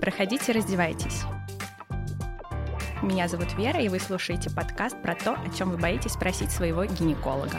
Проходите, раздевайтесь. Меня зовут Вера, и вы слушаете подкаст про то, о чем вы боитесь спросить своего гинеколога.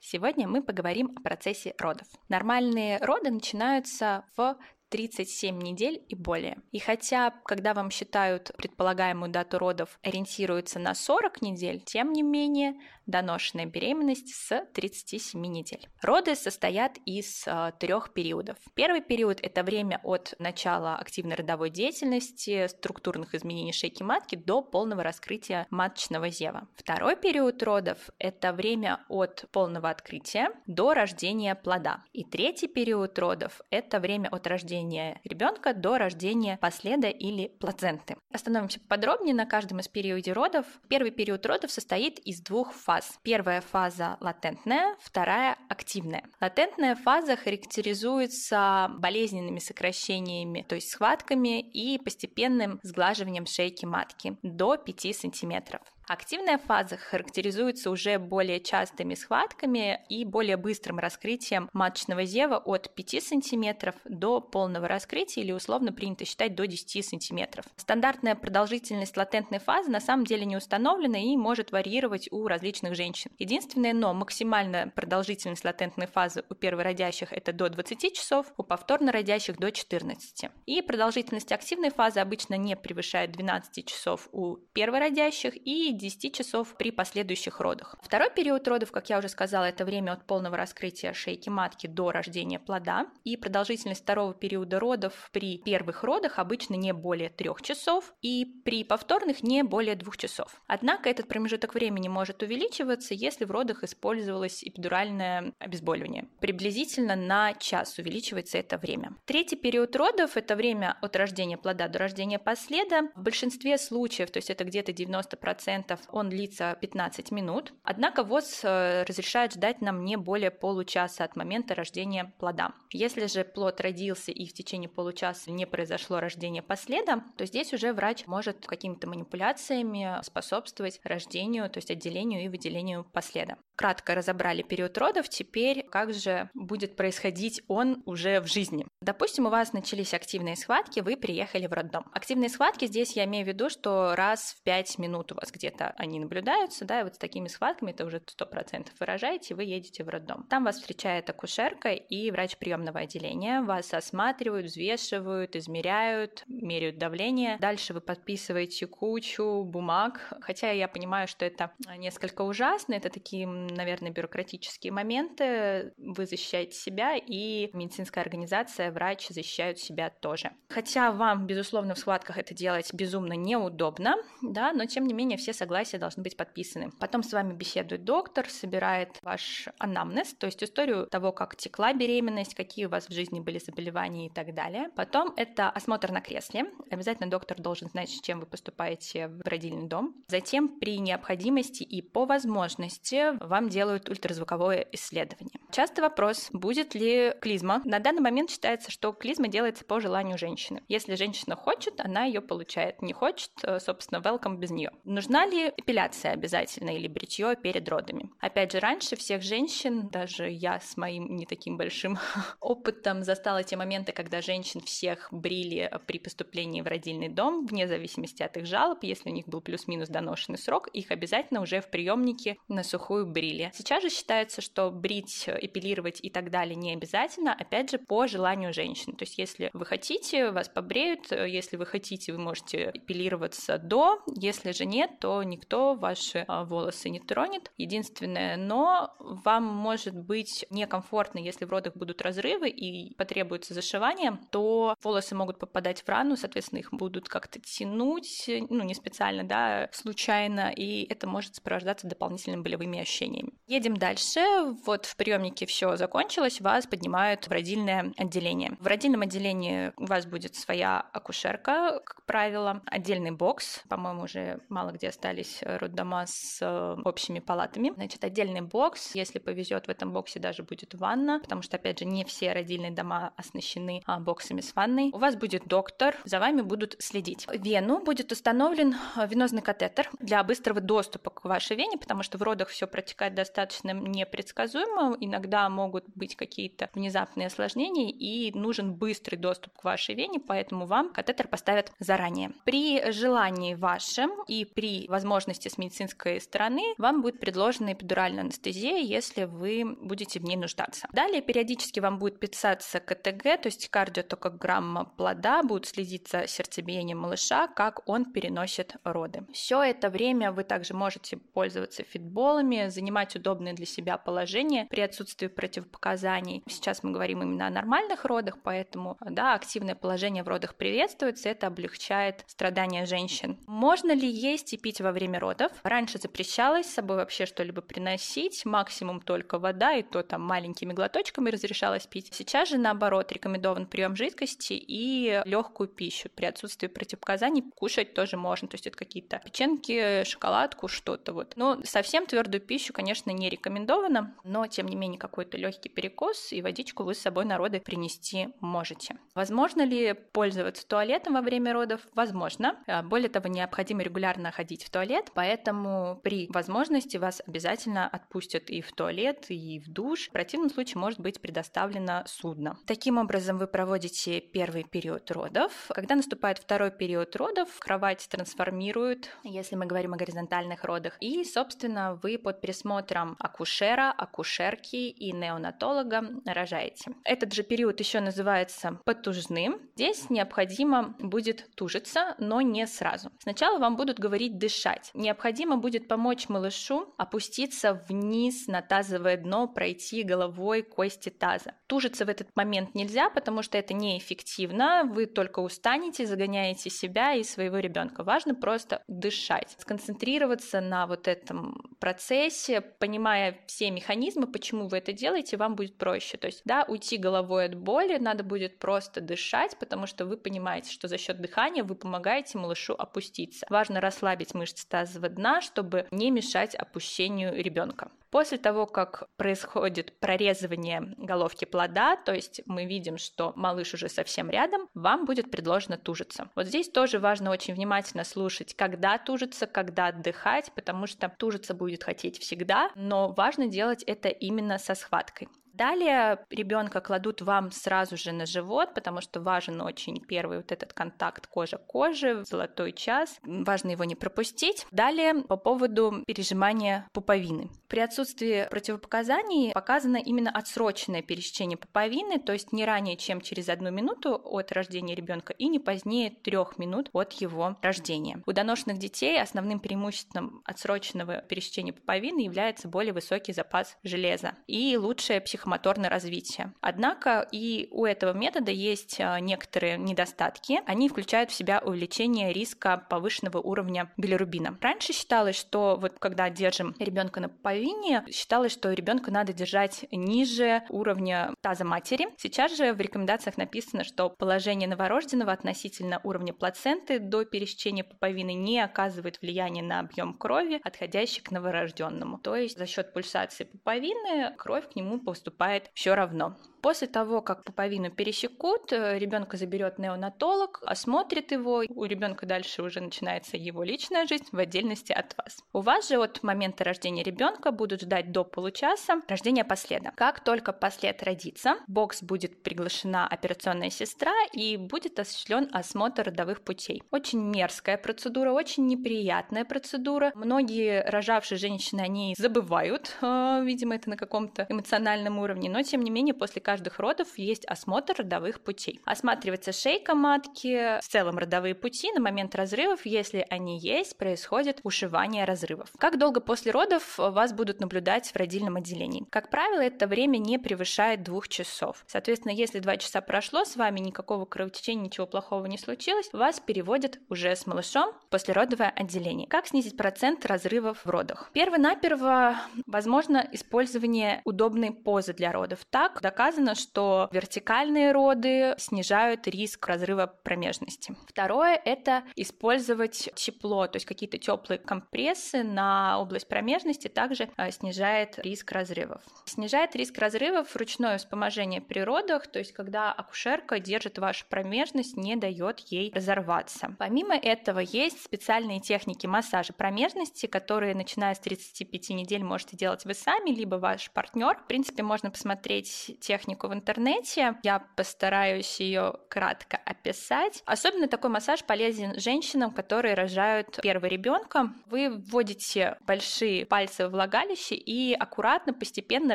Сегодня мы поговорим о процессе родов. Нормальные роды начинаются в 37 недель и более. И хотя, когда вам считают предполагаемую дату родов, ориентируются на 40 недель, тем не менее, доношенная беременность с 37 недель. Роды состоят из э, трех периодов. Первый период – это время от начала активной родовой деятельности, структурных изменений шейки матки до полного раскрытия маточного зева. Второй период родов – это время от полного открытия до рождения плода. И третий период родов – это время от рождения ребенка до рождения последа или плаценты. Остановимся подробнее на каждом из периодов родов. Первый период родов состоит из двух фаз. Первая фаза латентная, вторая активная. Латентная фаза характеризуется болезненными сокращениями, то есть схватками и постепенным сглаживанием шейки матки до 5 сантиметров. Активная фаза характеризуется уже более частыми схватками и более быстрым раскрытием маточного зева от 5 см до полного раскрытия или условно принято считать до 10 см. Стандартная продолжительность латентной фазы на самом деле не установлена и может варьировать у различных женщин. Единственное, но максимальная продолжительность латентной фазы у первородящих это до 20 часов, у повторно родящих до 14. И продолжительность активной фазы обычно не превышает 12 часов у первородящих и 10 часов при последующих родах. Второй период родов, как я уже сказала, это время от полного раскрытия шейки матки до рождения плода. И продолжительность второго периода родов при первых родах обычно не более 3 часов и при повторных не более 2 часов. Однако этот промежуток времени может увеличиваться, если в родах использовалось эпидуральное обезболивание. Приблизительно на час увеличивается это время. Третий период родов – это время от рождения плода до рождения последа. В большинстве случаев, то есть это где-то 90% он длится 15 минут. Однако ВОЗ э, разрешает ждать нам не более получаса от момента рождения плода. Если же плод родился и в течение получаса не произошло рождение последа, то здесь уже врач может какими-то манипуляциями способствовать рождению, то есть отделению и выделению последа. Кратко разобрали период родов, теперь как же будет происходить он уже в жизни. Допустим, у вас начались активные схватки, вы приехали в роддом. Активные схватки здесь я имею в виду, что раз в 5 минут у вас где-то где они наблюдаются, да, и вот с такими схватками это уже 100% выражаете, вы едете в роддом. Там вас встречает акушерка и врач приемного отделения, вас осматривают, взвешивают, измеряют, меряют давление. Дальше вы подписываете кучу бумаг, хотя я понимаю, что это несколько ужасно, это такие, наверное, бюрократические моменты, вы защищаете себя, и медицинская организация, врач защищают себя тоже. Хотя вам, безусловно, в схватках это делать безумно неудобно, да, но тем не менее все согласия должны быть подписаны. Потом с вами беседует доктор, собирает ваш анамнез, то есть историю того, как текла беременность, какие у вас в жизни были заболевания и так далее. Потом это осмотр на кресле. Обязательно доктор должен знать, с чем вы поступаете в родильный дом. Затем при необходимости и по возможности вам делают ультразвуковое исследование. Частый вопрос, будет ли клизма. На данный момент считается, что клизма делается по желанию женщины. Если женщина хочет, она ее получает. Не хочет, э, собственно, welcome без нее. Нужна ли эпиляция обязательно или бритье перед родами. Опять же, раньше всех женщин, даже я с моим не таким большим опытом застала те моменты, когда женщин всех брили при поступлении в родильный дом, вне зависимости от их жалоб, если у них был плюс-минус доношенный срок, их обязательно уже в приемнике на сухую брили. Сейчас же считается, что брить, эпилировать и так далее не обязательно, опять же, по желанию женщин. То есть, если вы хотите, вас побреют, если вы хотите, вы можете эпилироваться до, если же нет, то никто ваши а, волосы не тронет. Единственное, но вам может быть некомфортно, если в родах будут разрывы и потребуется зашивание, то волосы могут попадать в рану, соответственно, их будут как-то тянуть, ну, не специально, да, случайно, и это может сопровождаться дополнительными болевыми ощущениями. Едем дальше. Вот в приемнике все закончилось, вас поднимают в родильное отделение. В родильном отделении у вас будет своя акушерка, как правило, отдельный бокс, по-моему, уже мало где остались роддома с э, общими палатами. Значит, отдельный бокс. Если повезет, в этом боксе даже будет ванна, потому что, опять же, не все родильные дома оснащены а, боксами с ванной. У вас будет доктор, за вами будут следить. Вену будет установлен э, венозный катетер для быстрого доступа к вашей вене, потому что в родах все протекает протекать достаточно непредсказуемо, иногда могут быть какие-то внезапные осложнения, и нужен быстрый доступ к вашей вене, поэтому вам катетер поставят заранее. При желании вашем и при возможности с медицинской стороны вам будет предложена эпидуральная анестезия, если вы будете в ней нуждаться. Далее периодически вам будет писаться КТГ, то есть кардиотокограмма плода, будут следить за сердцебиением малыша, как он переносит роды. Все это время вы также можете пользоваться фитболами, занимать удобные для себя положения при отсутствии противопоказаний. Сейчас мы говорим именно о нормальных родах, поэтому да, активное положение в родах приветствуется, это облегчает страдания женщин. Можно ли есть и пить во время родов? Раньше запрещалось с собой вообще что-либо приносить, максимум только вода, и то там маленькими глоточками разрешалось пить. Сейчас же наоборот рекомендован прием жидкости и легкую пищу. При отсутствии противопоказаний кушать тоже можно, то есть это какие-то печеньки, шоколадку, что-то вот. Но совсем твердую пищу, конечно, не рекомендовано, но тем не менее какой-то легкий перекус и водичку вы с собой на роды принести можете. Возможно ли пользоваться туалетом во время родов? Возможно. А, более того, необходимо регулярно ходить в туалет, поэтому при возможности вас обязательно отпустят и в туалет, и в душ. В противном случае может быть предоставлено судно. Таким образом, вы проводите первый период родов. Когда наступает второй период родов, кровать трансформируют, если мы говорим о горизонтальных родах, и, собственно, вы под присмотром акушера, акушерки и неонатолога рожаете. Этот же период еще называется потужным. Здесь необходимо будет тужиться, но не сразу. Сначала вам будут говорить дышать. Необходимо будет помочь малышу опуститься вниз на тазовое дно, пройти головой кости таза. Тужиться в этот момент нельзя, потому что это неэффективно. Вы только устанете, загоняете себя и своего ребенка. Важно просто дышать, сконцентрироваться на вот этом процессе, понимая все механизмы, почему вы это делаете, вам будет проще. То есть, да, уйти головой от боли, надо будет просто дышать, потому что вы понимаете, что за счет дыхания вы помогаете малышу опуститься. Важно расслабить мышцы тазового дна, чтобы не мешать опущению ребенка. После того, как происходит прорезывание головки плода, то есть мы видим, что малыш уже совсем рядом, вам будет предложено тужиться. Вот здесь тоже важно очень внимательно слушать, когда тужиться, когда отдыхать, потому что тужиться будет хотеть всегда, но важно делать это именно со схваткой. Далее ребенка кладут вам сразу же на живот, потому что важен очень первый вот этот контакт кожа-кожи, золотой час. Важно его не пропустить. Далее по поводу пережимания пуповины. При отсутствии противопоказаний показано именно отсроченное пересечение пуповины, то есть не ранее, чем через одну минуту от рождения ребенка и не позднее трех минут от его рождения. У доношенных детей основным преимуществом отсроченного пересечения пуповины является более высокий запас железа и психология психомоторное развитие. Однако и у этого метода есть а, некоторые недостатки. Они включают в себя увеличение риска повышенного уровня билирубина. Раньше считалось, что вот когда держим ребенка на повине, считалось, что ребенка надо держать ниже уровня таза матери. Сейчас же в рекомендациях написано, что положение новорожденного относительно уровня плаценты до пересечения пуповины не оказывает влияния на объем крови, отходящий к новорожденному. То есть за счет пульсации пуповины кровь к нему поступает все равно. После того, как пуповину пересекут, э, ребенка заберет неонатолог, осмотрит его, у ребенка дальше уже начинается его личная жизнь в отдельности от вас. У вас же от момента рождения ребенка будут ждать до получаса рождения последа. Как только послед родится, в бокс будет приглашена операционная сестра и будет осуществлен осмотр родовых путей. Очень мерзкая процедура, очень неприятная процедура. Многие рожавшие женщины они забывают, э, видимо, это на каком-то эмоциональном уровне, но тем не менее после каждых родов есть осмотр родовых путей. Осматривается шейка матки, в целом родовые пути на момент разрывов, если они есть, происходит ушивание разрывов. Как долго после родов вас будут наблюдать в родильном отделении? Как правило, это время не превышает двух часов. Соответственно, если два часа прошло, с вами никакого кровотечения, ничего плохого не случилось, вас переводят уже с малышом в послеродовое отделение. Как снизить процент разрывов в родах? Перво-наперво возможно использование удобной позы для родов. Так доказано, доказано, что вертикальные роды снижают риск разрыва промежности. Второе — это использовать тепло, то есть какие-то теплые компрессы на область промежности также а, снижает риск разрывов. Снижает риск разрывов ручное вспоможение при родах, то есть когда акушерка держит вашу промежность, не дает ей разорваться. Помимо этого есть специальные техники массажа промежности, которые, начиная с 35 недель, можете делать вы сами, либо ваш партнер. В принципе, можно посмотреть технику в интернете. Я постараюсь ее кратко описать. Особенно такой массаж полезен женщинам, которые рожают первого ребенка. Вы вводите большие пальцы в влагалище и аккуратно, постепенно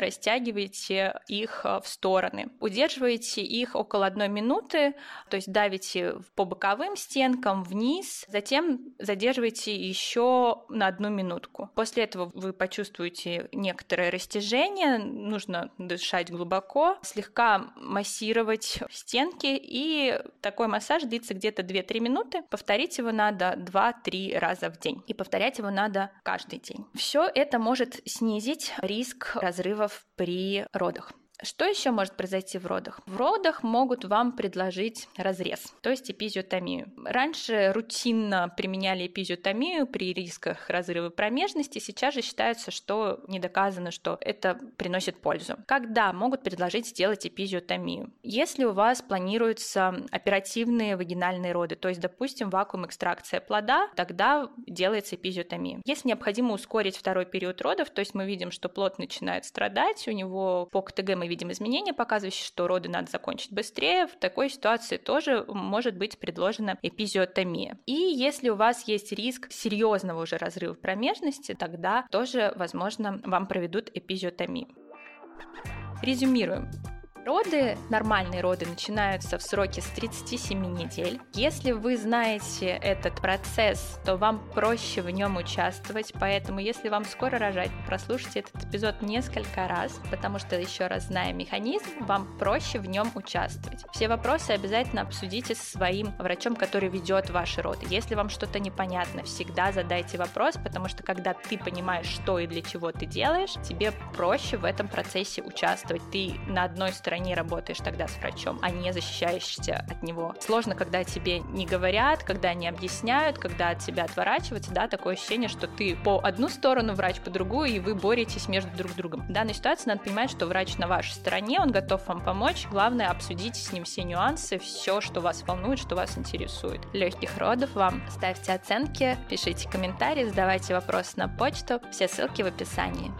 растягиваете их в стороны. Удерживаете их около одной минуты, то есть давите по боковым стенкам вниз, затем задерживаете еще на одну минутку. После этого вы почувствуете некоторое растяжение, нужно дышать глубоко, слегка массировать стенки, и такой массаж длится где-то 2-3 минуты. Повторить его надо 2-3 раза в день, и повторять его надо каждый день. Все это может снизить риск разрывов при родах. Что еще может произойти в родах? В родах могут вам предложить разрез, то есть эпизиотомию. Раньше рутинно применяли эпизиотомию при рисках разрыва промежности, сейчас же считается, что не доказано, что это приносит пользу. Когда могут предложить сделать эпизиотомию? Если у вас планируются оперативные вагинальные роды, то есть, допустим, вакуум экстракция плода, тогда делается эпизиотомия. Если необходимо ускорить второй период родов, то есть мы видим, что плод начинает страдать, у него по КТГ мы видим изменения, показывающие, что роды надо закончить быстрее, в такой ситуации тоже может быть предложена эпизиотомия. И если у вас есть риск серьезного уже разрыва промежности, тогда тоже, возможно, вам проведут эпизиотомию. Резюмируем. Роды, нормальные роды начинаются в сроке с 37 недель. Если вы знаете этот процесс, то вам проще в нем участвовать, поэтому если вам скоро рожать, прослушайте этот эпизод несколько раз, потому что еще раз зная механизм, вам проще в нем участвовать. Все вопросы обязательно обсудите со своим врачом, который ведет ваши роды. Если вам что-то непонятно, всегда задайте вопрос, потому что когда ты понимаешь, что и для чего ты делаешь, тебе проще в этом процессе участвовать. Ты на одной стороне стороне работаешь тогда с врачом, а не защищаешься от него. Сложно, когда тебе не говорят, когда не объясняют, когда от тебя отворачиваются, да, такое ощущение, что ты по одну сторону, врач по другую, и вы боретесь между друг другом. В данной ситуации надо понимать, что врач на вашей стороне, он готов вам помочь. Главное, обсудите с ним все нюансы, все, что вас волнует, что вас интересует. Легких родов вам. Ставьте оценки, пишите комментарии, задавайте вопросы на почту. Все ссылки в описании.